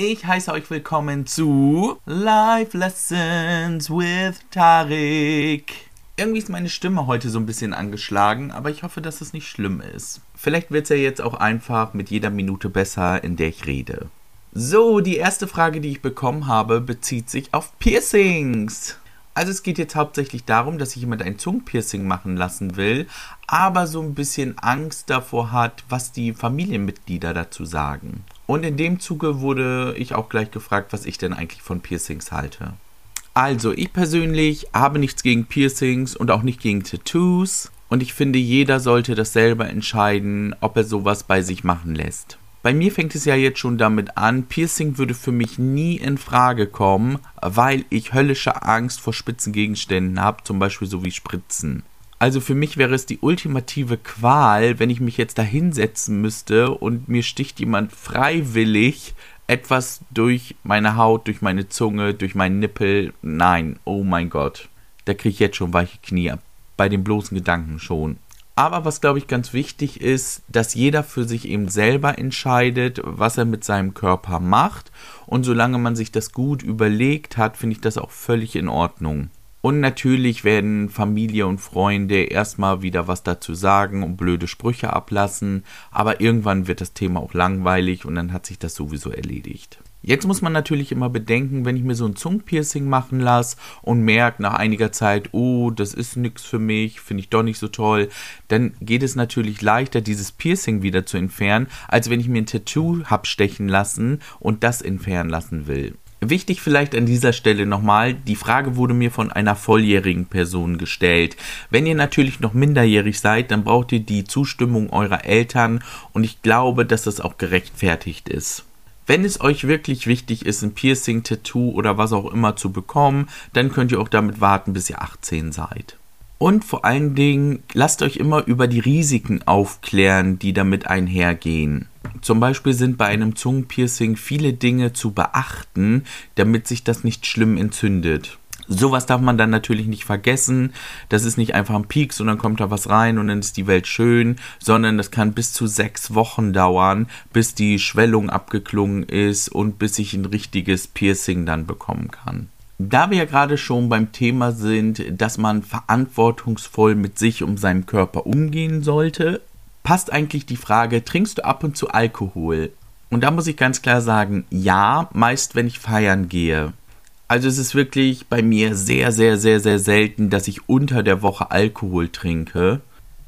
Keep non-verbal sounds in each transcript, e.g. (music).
Ich heiße euch willkommen zu Life Lessons with Tarik. Irgendwie ist meine Stimme heute so ein bisschen angeschlagen, aber ich hoffe, dass es nicht schlimm ist. Vielleicht wird es ja jetzt auch einfach mit jeder Minute besser, in der ich rede. So, die erste Frage, die ich bekommen habe, bezieht sich auf Piercings. Also es geht jetzt hauptsächlich darum, dass sich jemand ein Zungenpiercing machen lassen will, aber so ein bisschen Angst davor hat, was die Familienmitglieder dazu sagen. Und in dem Zuge wurde ich auch gleich gefragt, was ich denn eigentlich von Piercings halte. Also, ich persönlich habe nichts gegen Piercings und auch nicht gegen Tattoos. Und ich finde, jeder sollte das selber entscheiden, ob er sowas bei sich machen lässt. Bei mir fängt es ja jetzt schon damit an, Piercing würde für mich nie in Frage kommen, weil ich höllische Angst vor spitzen Gegenständen habe, zum Beispiel so wie Spritzen. Also für mich wäre es die ultimative Qual, wenn ich mich jetzt da hinsetzen müsste und mir sticht jemand freiwillig etwas durch meine Haut, durch meine Zunge, durch meinen Nippel. Nein, oh mein Gott. Da kriege ich jetzt schon weiche Knie. Bei den bloßen Gedanken schon. Aber was, glaube ich, ganz wichtig ist, dass jeder für sich eben selber entscheidet, was er mit seinem Körper macht. Und solange man sich das gut überlegt hat, finde ich das auch völlig in Ordnung. Und natürlich werden Familie und Freunde erstmal wieder was dazu sagen und blöde Sprüche ablassen, aber irgendwann wird das Thema auch langweilig und dann hat sich das sowieso erledigt. Jetzt muss man natürlich immer bedenken, wenn ich mir so ein Zungenpiercing machen lasse und merke nach einiger Zeit, oh, das ist nichts für mich, finde ich doch nicht so toll, dann geht es natürlich leichter, dieses Piercing wieder zu entfernen, als wenn ich mir ein Tattoo hab stechen lassen und das entfernen lassen will. Wichtig vielleicht an dieser Stelle nochmal, die Frage wurde mir von einer volljährigen Person gestellt. Wenn ihr natürlich noch minderjährig seid, dann braucht ihr die Zustimmung eurer Eltern und ich glaube, dass das auch gerechtfertigt ist. Wenn es euch wirklich wichtig ist, ein Piercing, Tattoo oder was auch immer zu bekommen, dann könnt ihr auch damit warten, bis ihr 18 seid. Und vor allen Dingen, lasst euch immer über die Risiken aufklären, die damit einhergehen. Zum Beispiel sind bei einem Zungenpiercing viele Dinge zu beachten, damit sich das nicht schlimm entzündet. Sowas darf man dann natürlich nicht vergessen. Das ist nicht einfach ein Pieks und dann kommt da was rein und dann ist die Welt schön, sondern das kann bis zu sechs Wochen dauern, bis die Schwellung abgeklungen ist und bis ich ein richtiges Piercing dann bekommen kann. Da wir ja gerade schon beim Thema sind, dass man verantwortungsvoll mit sich um seinen Körper umgehen sollte, passt eigentlich die Frage, trinkst du ab und zu Alkohol? Und da muss ich ganz klar sagen, ja, meist wenn ich feiern gehe. Also es ist wirklich bei mir sehr, sehr, sehr, sehr selten, dass ich unter der Woche Alkohol trinke.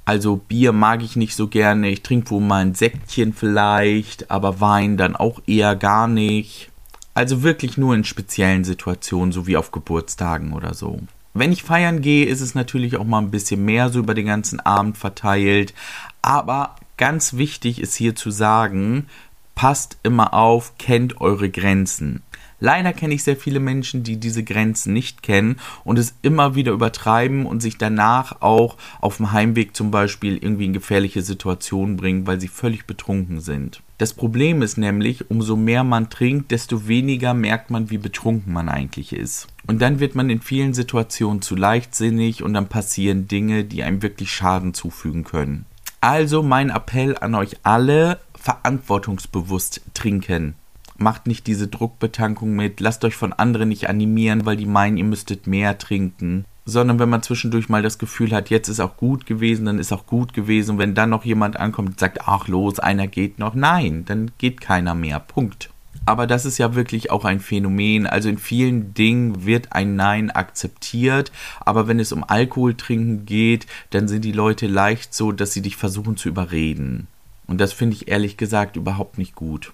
Also Bier mag ich nicht so gerne. Ich trinke wohl mal ein Säckchen vielleicht, aber Wein dann auch eher gar nicht. Also wirklich nur in speziellen Situationen, so wie auf Geburtstagen oder so. Wenn ich feiern gehe, ist es natürlich auch mal ein bisschen mehr so über den ganzen Abend verteilt. Aber ganz wichtig ist hier zu sagen, passt immer auf, kennt eure Grenzen. Leider kenne ich sehr viele Menschen, die diese Grenzen nicht kennen und es immer wieder übertreiben und sich danach auch auf dem Heimweg zum Beispiel irgendwie in gefährliche Situationen bringen, weil sie völlig betrunken sind. Das Problem ist nämlich, umso mehr man trinkt, desto weniger merkt man, wie betrunken man eigentlich ist. Und dann wird man in vielen Situationen zu leichtsinnig und dann passieren Dinge, die einem wirklich Schaden zufügen können. Also mein Appell an euch alle, verantwortungsbewusst trinken macht nicht diese Druckbetankung mit, lasst euch von anderen nicht animieren, weil die meinen, ihr müsstet mehr trinken. Sondern wenn man zwischendurch mal das Gefühl hat, jetzt ist auch gut gewesen, dann ist auch gut gewesen. Wenn dann noch jemand ankommt und sagt, ach los, einer geht noch, nein, dann geht keiner mehr. Punkt. Aber das ist ja wirklich auch ein Phänomen. Also in vielen Dingen wird ein Nein akzeptiert. Aber wenn es um Alkohol trinken geht, dann sind die Leute leicht so, dass sie dich versuchen zu überreden. Und das finde ich ehrlich gesagt überhaupt nicht gut.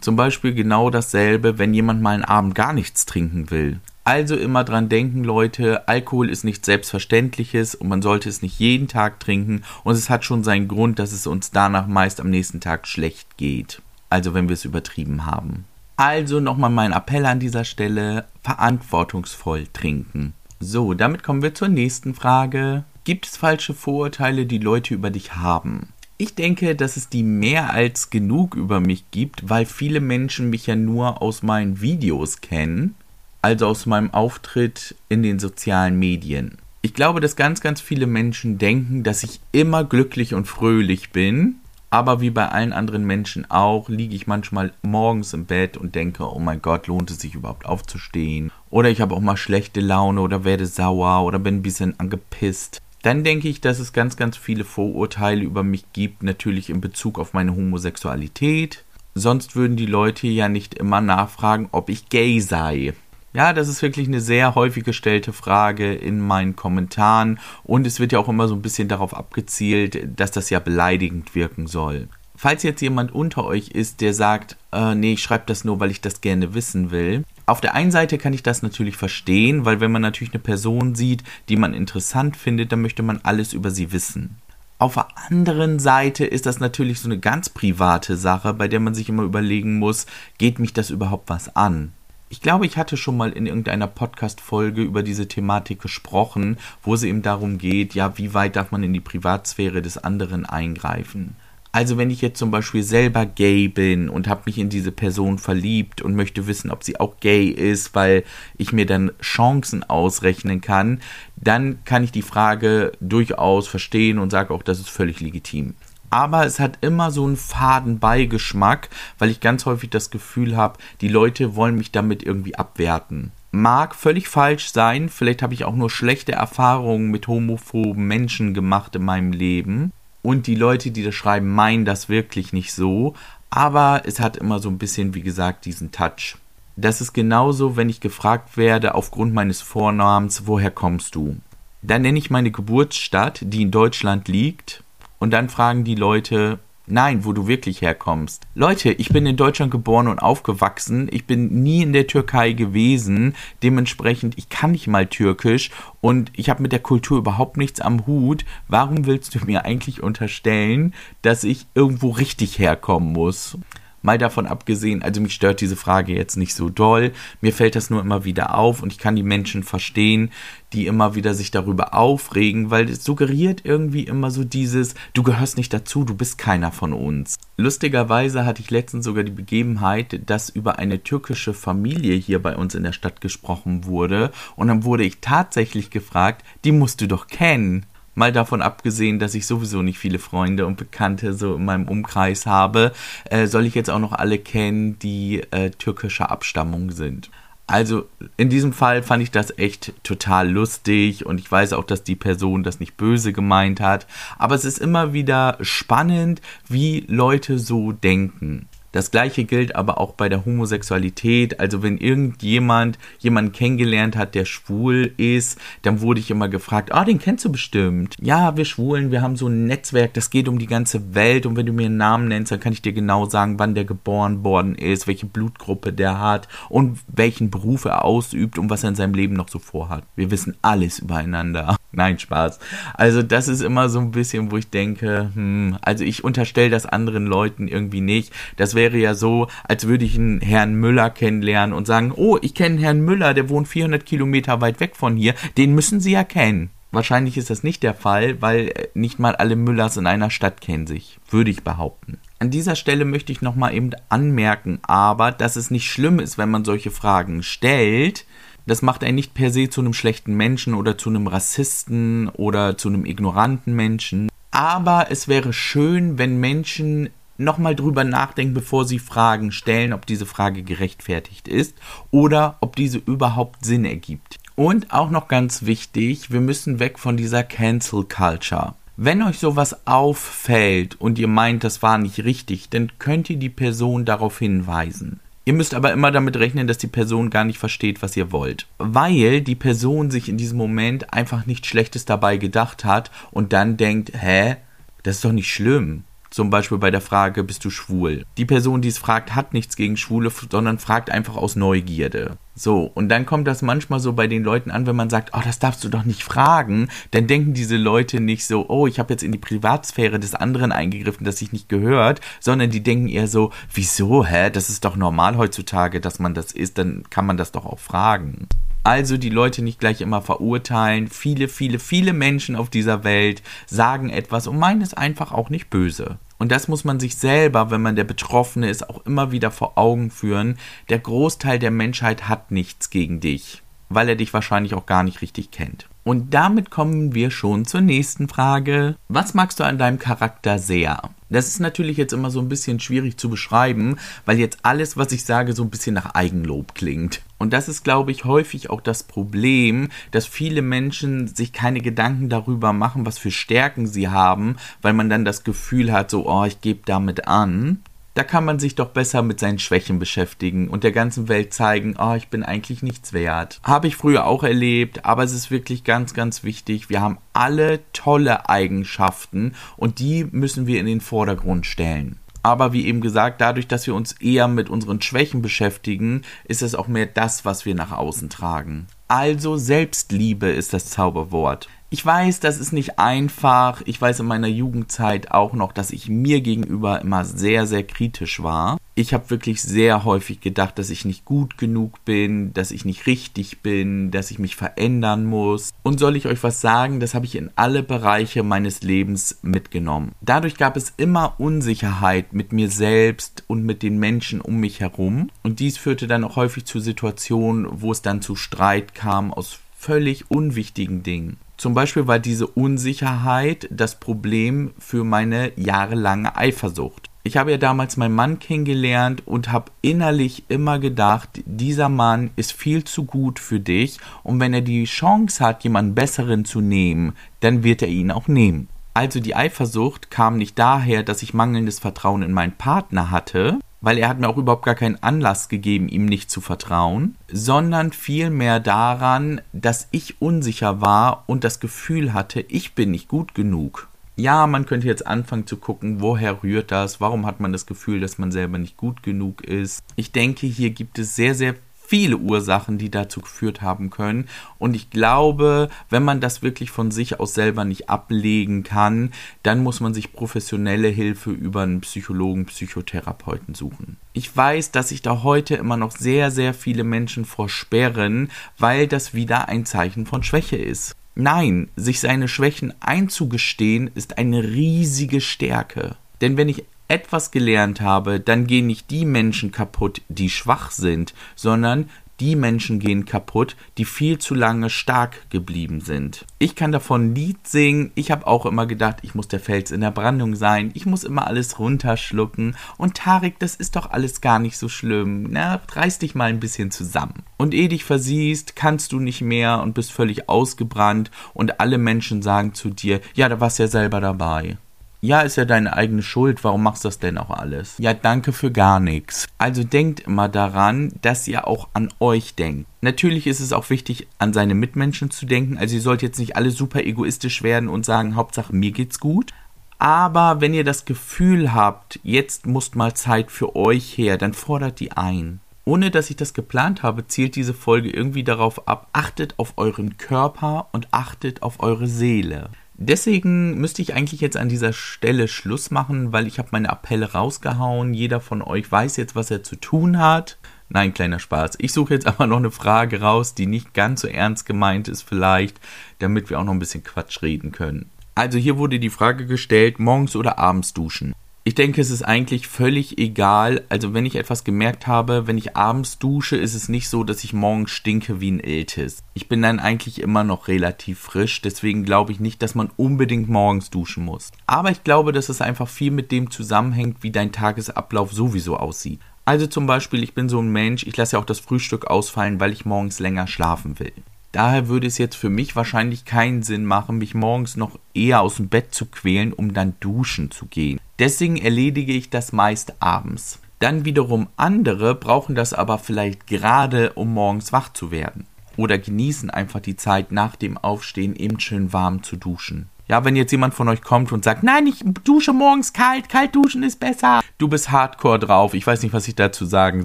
Zum Beispiel genau dasselbe, wenn jemand mal einen Abend gar nichts trinken will. Also immer dran denken, Leute, Alkohol ist nichts Selbstverständliches und man sollte es nicht jeden Tag trinken und es hat schon seinen Grund, dass es uns danach meist am nächsten Tag schlecht geht. Also wenn wir es übertrieben haben. Also nochmal mein Appell an dieser Stelle, verantwortungsvoll trinken. So, damit kommen wir zur nächsten Frage. Gibt es falsche Vorurteile, die Leute über dich haben? Ich denke, dass es die mehr als genug über mich gibt, weil viele Menschen mich ja nur aus meinen Videos kennen, also aus meinem Auftritt in den sozialen Medien. Ich glaube, dass ganz, ganz viele Menschen denken, dass ich immer glücklich und fröhlich bin Aber wie bei allen anderen Menschen auch, liege ich manchmal morgens im Bett und denke, oh mein Gott, lohnt es sich überhaupt aufzustehen? Oder ich habe auch mal schlechte Laune oder werde sauer oder bin ein bisschen angepisst. Dann denke ich, dass es ganz, ganz viele Vorurteile über mich gibt, natürlich in Bezug auf meine Homosexualität. Sonst würden die Leute ja nicht immer nachfragen, ob ich gay sei. Ja, das ist wirklich eine sehr häufig gestellte Frage in meinen Kommentaren und es wird ja auch immer so ein bisschen darauf abgezielt, dass das ja beleidigend wirken soll. Falls jetzt jemand unter euch ist, der sagt, äh, nee, ich schreibe das nur, weil ich das gerne wissen will. Auf der einen Seite kann ich das natürlich verstehen, weil wenn man natürlich eine Person sieht, die man interessant findet, dann möchte man alles über sie wissen. Auf der anderen Seite ist das natürlich so eine ganz private Sache, bei der man sich immer überlegen muss, geht mich das überhaupt was an? Ich glaube, ich hatte schon mal in irgendeiner Podcast-Folge über diese Thematik gesprochen, wo es eben darum geht, ja, wie weit darf man in die Privatsphäre des anderen eingreifen. Also wenn ich jetzt zum Beispiel selber gay bin und habe mich in diese Person verliebt und möchte wissen, ob sie auch gay ist, weil ich mir dann Chancen ausrechnen kann, dann kann ich die Frage durchaus verstehen und sage auch, das ist völlig legitim aber es hat immer so einen faden Beigeschmack, weil ich ganz häufig das Gefühl habe, die Leute wollen mich damit irgendwie abwerten. Mag völlig falsch sein, vielleicht habe ich auch nur schlechte Erfahrungen mit homophoben Menschen gemacht in meinem Leben und die Leute, die das schreiben, meinen das wirklich nicht so, aber es hat immer so ein bisschen, wie gesagt, diesen Touch. Das ist genauso, wenn ich gefragt werde aufgrund meines Vornamens, woher kommst du? Dann nenne ich meine Geburtsstadt, die in Deutschland liegt, und dann fragen die Leute, nein, wo du wirklich herkommst. Leute, ich bin in Deutschland geboren und aufgewachsen. Ich bin nie in der Türkei gewesen. Dementsprechend, ich kann nicht mal Türkisch und ich habe mit der Kultur überhaupt nichts am Hut. Warum willst du mir eigentlich unterstellen, dass ich irgendwo richtig herkommen muss? Mal davon abgesehen, also mich stört diese Frage jetzt nicht so doll. Mir fällt das nur immer wieder auf und ich kann die Menschen verstehen, die immer wieder sich darüber aufregen, weil es suggeriert irgendwie immer so dieses, du gehörst nicht dazu, du bist keiner von uns. Lustigerweise hatte ich letztens sogar die Begebenheit, dass über eine türkische Familie hier bei uns in der Stadt gesprochen wurde und dann wurde ich tatsächlich gefragt, die musst du doch kennen. Mal davon abgesehen, dass ich sowieso nicht viele Freunde und Bekannte so in meinem Umkreis habe, äh, soll ich jetzt auch noch alle kennen, die äh, türkischer Abstammung sind. Also in diesem Fall fand ich das echt total lustig und ich weiß auch, dass die Person das nicht böse gemeint hat. Aber es ist immer wieder spannend, wie Leute so denken. Das gleiche gilt aber auch bei der Homosexualität. Also wenn irgendjemand jemanden kennengelernt hat, der schwul ist, dann wurde ich immer gefragt, ah, den kennst du bestimmt. Ja, wir Schwulen, wir haben so ein Netzwerk, das geht um die ganze Welt und wenn du mir einen Namen nennst, dann kann ich dir genau sagen, wann der geboren worden ist, welche Blutgruppe der hat und welchen Beruf er ausübt und was er in seinem Leben noch so vorhat. Wir wissen alles übereinander. (laughs) Nein, Spaß. Also das ist immer so ein bisschen, wo ich denke, hm, also ich unterstelle das anderen Leuten irgendwie nicht. Das wäre wäre ja so, als würde ich einen Herrn Müller kennenlernen und sagen, oh, ich kenne Herrn Müller, der wohnt 400 Kilometer weit weg von hier, den müssen Sie ja kennen. Wahrscheinlich ist das nicht der Fall, weil äh, nicht mal alle Müllers in einer Stadt kennen sich, würde ich behaupten. An dieser Stelle möchte ich nochmal eben anmerken, aber, dass es nicht schlimm ist, wenn man solche Fragen stellt. Das macht einen nicht per se zu einem schlechten Menschen oder zu einem Rassisten oder zu einem ignoranten Menschen. Aber es wäre schön, wenn Menschen nochmal drüber nachdenken, bevor sie Fragen stellen, ob diese Frage gerechtfertigt ist oder ob diese überhaupt Sinn ergibt. Und auch noch ganz wichtig, wir müssen weg von dieser Cancel Culture. Wenn euch sowas auffällt und ihr meint, das war nicht richtig, dann könnt ihr die Person darauf hinweisen. Ihr müsst aber immer damit rechnen, dass die Person gar nicht versteht, was ihr wollt. Weil die Person sich in diesem Moment einfach nichts Schlechtes dabei gedacht hat und dann denkt, hä, das ist doch nicht schlimm. Zum Beispiel bei der Frage, bist du schwul? Die Person, die es fragt, hat nichts gegen Schwule, sondern fragt einfach aus Neugierde. So, und dann kommt das manchmal so bei den Leuten an, wenn man sagt, oh, das darfst du doch nicht fragen, dann denken diese Leute nicht so, oh, ich habe jetzt in die Privatsphäre des anderen eingegriffen, das sich nicht gehört, sondern die denken eher so, wieso, hä, das ist doch normal heutzutage, dass man das ist, dann kann man das doch auch fragen. Also die Leute nicht gleich immer verurteilen. Viele, viele, viele Menschen auf dieser Welt sagen etwas und meinen es einfach auch nicht böse. Und das muss man sich selber, wenn man der Betroffene ist, auch immer wieder vor Augen führen. Der Großteil der Menschheit hat nichts gegen dich, weil er dich wahrscheinlich auch gar nicht richtig kennt. Und damit kommen wir schon zur nächsten Frage. Was magst du an deinem Charakter sehr? Das ist natürlich jetzt immer so ein bisschen schwierig zu beschreiben, weil jetzt alles, was ich sage, so ein bisschen nach Eigenlob klingt. Und das ist, glaube ich, häufig auch das Problem, dass viele Menschen sich keine Gedanken darüber machen, was für Stärken sie haben, weil man dann das Gefühl hat, so, oh, ich gebe damit an. Da kann man sich doch besser mit seinen Schwächen beschäftigen und der ganzen Welt zeigen, oh, ich bin eigentlich nichts wert. Habe ich früher auch erlebt, aber es ist wirklich ganz, ganz wichtig. Wir haben alle tolle Eigenschaften und die müssen wir in den Vordergrund stellen. Aber wie eben gesagt, dadurch, dass wir uns eher mit unseren Schwächen beschäftigen, ist es auch mehr das, was wir nach außen tragen. Also Selbstliebe ist das Zauberwort. Ich weiß, das ist nicht einfach. Ich weiß in meiner Jugendzeit auch noch, dass ich mir gegenüber immer sehr, sehr kritisch war. Ich habe wirklich sehr häufig gedacht, dass ich nicht gut genug bin, dass ich nicht richtig bin, dass ich mich verändern muss. Und soll ich euch was sagen, das habe ich in alle Bereiche meines Lebens mitgenommen. Dadurch gab es immer Unsicherheit mit mir selbst und mit den Menschen um mich herum. Und dies führte dann auch häufig zu Situationen, wo es dann zu Streit kam aus völlig unwichtigen Dingen. Zum Beispiel war diese Unsicherheit das Problem für meine jahrelange Eifersucht. Ich habe ja damals meinen Mann kennengelernt und habe innerlich immer gedacht, dieser Mann ist viel zu gut für dich und wenn er die Chance hat, jemanden besseren zu nehmen, dann wird er ihn auch nehmen. Also die Eifersucht kam nicht daher, dass ich mangelndes Vertrauen in meinen Partner hatte, weil er hat mir auch überhaupt gar keinen Anlass gegeben, ihm nicht zu vertrauen, sondern vielmehr daran, dass ich unsicher war und das Gefühl hatte, ich bin nicht gut genug. Ja, man könnte jetzt anfangen zu gucken, woher rührt das, warum hat man das Gefühl, dass man selber nicht gut genug ist. Ich denke, hier gibt es sehr, sehr viele Ursachen, die dazu geführt haben können. Und ich glaube, wenn man das wirklich von sich aus selber nicht ablegen kann, dann muss man sich professionelle Hilfe über einen Psychologen, Psychotherapeuten suchen. Ich weiß, dass sich da heute immer noch sehr, sehr viele Menschen versperren, weil das wieder ein Zeichen von Schwäche ist. Nein, sich seine Schwächen einzugestehen, ist eine riesige Stärke. Denn wenn ich etwas gelernt habe, dann gehen nicht die Menschen kaputt, die schwach sind, sondern die Menschen gehen kaputt, die viel zu lange stark geblieben sind. Ich kann davon ein Lied singen. Ich habe auch immer gedacht, ich muss der Fels in der Brandung sein. Ich muss immer alles runterschlucken. Und Tarik, das ist doch alles gar nicht so schlimm. Na, reiß dich mal ein bisschen zusammen. Und eh dich versiehst, kannst du nicht mehr und bist völlig ausgebrannt. Und alle Menschen sagen zu dir, ja, da warst ja selber dabei. Ja, ist ja deine eigene Schuld, warum machst du das denn auch alles? Ja, danke für gar nichts. Also denkt immer daran, dass ihr auch an euch denkt. Natürlich ist es auch wichtig, an seine Mitmenschen zu denken. Also ihr sollt jetzt nicht alle super egoistisch werden und sagen, Hauptsache mir geht's gut. Aber wenn ihr das Gefühl habt, jetzt muss mal Zeit für euch her, dann fordert die ein. Ohne dass ich das geplant habe, zielt diese Folge irgendwie darauf ab, achtet auf euren Körper und achtet auf eure Seele. Deswegen müsste ich eigentlich jetzt an dieser Stelle Schluss machen, weil ich habe meine Appelle rausgehauen. Jeder von euch weiß jetzt, was er zu tun hat. Nein, kleiner Spaß. Ich suche jetzt (laughs) aber noch eine Frage raus, die nicht ganz so ernst gemeint ist vielleicht, damit wir auch noch ein bisschen Quatsch reden können. Also hier wurde die Frage gestellt, morgens oder abends duschen. Ich denke, es ist eigentlich völlig egal. Also wenn ich etwas gemerkt habe, wenn ich abends dusche, ist es nicht so, dass ich morgens stinke wie ein Iltis. Ich bin dann eigentlich immer noch relativ frisch, deswegen glaube ich nicht, dass man unbedingt morgens duschen muss. Aber ich glaube, dass es einfach viel mit dem zusammenhängt, wie dein Tagesablauf sowieso aussieht. Also zum Beispiel, ich bin so ein Mensch, ich lasse ja auch das Frühstück ausfallen, weil ich morgens länger schlafen will. Daher würde es jetzt für mich wahrscheinlich keinen Sinn machen, mich morgens noch eher aus dem Bett zu quälen, um dann duschen zu gehen. Deswegen erledige ich das meist abends. Dann wiederum andere brauchen das aber vielleicht gerade, um morgens wach zu werden. Oder genießen einfach die Zeit nach dem Aufstehen eben schön warm zu duschen. Ja, wenn jetzt jemand von euch kommt und sagt, nein, ich dusche morgens kalt, kalt duschen ist besser. Du bist hardcore drauf. Ich weiß nicht, was ich dazu sagen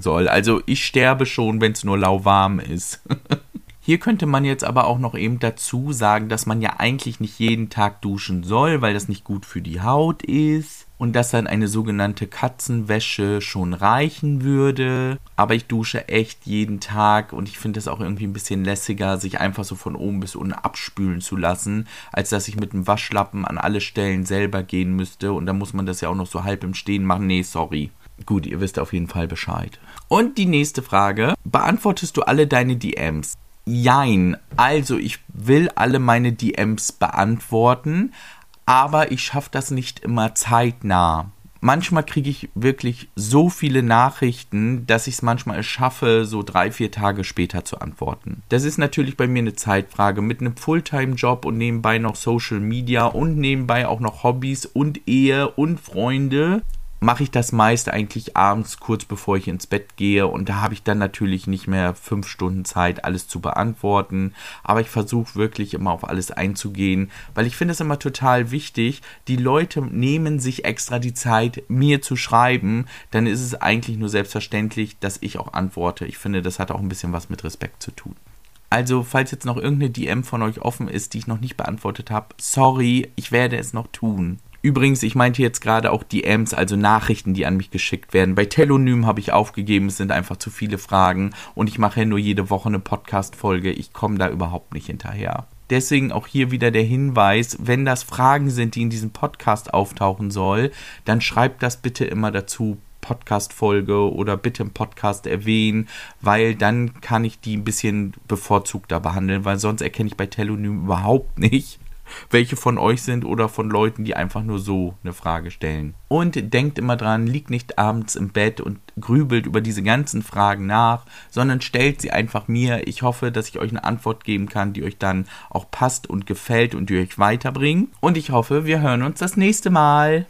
soll. Also ich sterbe schon, wenn es nur lauwarm ist. (laughs) Hier könnte man jetzt aber auch noch eben dazu sagen, dass man ja eigentlich nicht jeden Tag duschen soll, weil das nicht gut für die Haut ist und dass dann eine sogenannte Katzenwäsche schon reichen würde. Aber ich dusche echt jeden Tag und ich finde es auch irgendwie ein bisschen lässiger, sich einfach so von oben bis unten abspülen zu lassen, als dass ich mit dem Waschlappen an alle Stellen selber gehen müsste und dann muss man das ja auch noch so halb im Stehen machen. Nee, sorry. Gut, ihr wisst auf jeden Fall Bescheid. Und die nächste Frage. Beantwortest du alle deine DMs? Jein. Also, ich will alle meine DMs beantworten, aber ich schaffe das nicht immer zeitnah manchmal kriege ich wirklich so viele Nachrichten, dass ich es manchmal schaffe, so drei, vier Tage später zu antworten. Das ist natürlich bei mir eine Zeitfrage. Mit einem Fulltime-Job und nebenbei noch Social Media und nebenbei auch noch Hobbys und Ehe und Freunde mache ich das meist eigentlich abends kurz bevor ich ins Bett gehe und da habe ich dann natürlich nicht mehr fünf Stunden Zeit, alles zu beantworten. Aber ich versuche wirklich immer auf alles einzugehen, weil ich finde es immer total wichtig. Die Leute nehmen sich extra die Zeit, mir zu schreiben. Dann ist es eigentlich nur selbstverständlich, dass ich auch antworte. Ich finde, das hat auch ein bisschen was mit Respekt zu tun. Also, falls jetzt noch irgendeine DM von euch offen ist, die ich noch nicht beantwortet habe, sorry, ich werde es noch tun. Übrigens, ich meinte jetzt gerade auch DMs, also Nachrichten, die an mich geschickt werden. Bei Telonym habe ich aufgegeben, es sind einfach zu viele Fragen und ich mache ja nur jede Woche eine Podcast-Folge. Ich komme da überhaupt nicht hinterher. Deswegen auch hier wieder der Hinweis, wenn das Fragen sind, die in diesem Podcast auftauchen soll, dann schreibt das bitte immer dazu Podcast-Folge oder bitte im Podcast erwähnen, weil dann kann ich die ein bisschen bevorzugter behandeln, weil sonst erkenne ich bei Telonym überhaupt nicht, welche von euch sind oder von Leuten, die einfach nur so eine Frage stellen. Und denkt immer dran, liegt nicht abends im Bett und grübelt über diese ganzen Fragen nach, sondern stellt sie einfach mir. Ich hoffe, dass ich euch eine Antwort geben kann, die euch dann auch passt und gefällt und die euch weiterbringt. Und ich hoffe, wir hören uns das nächste Mal.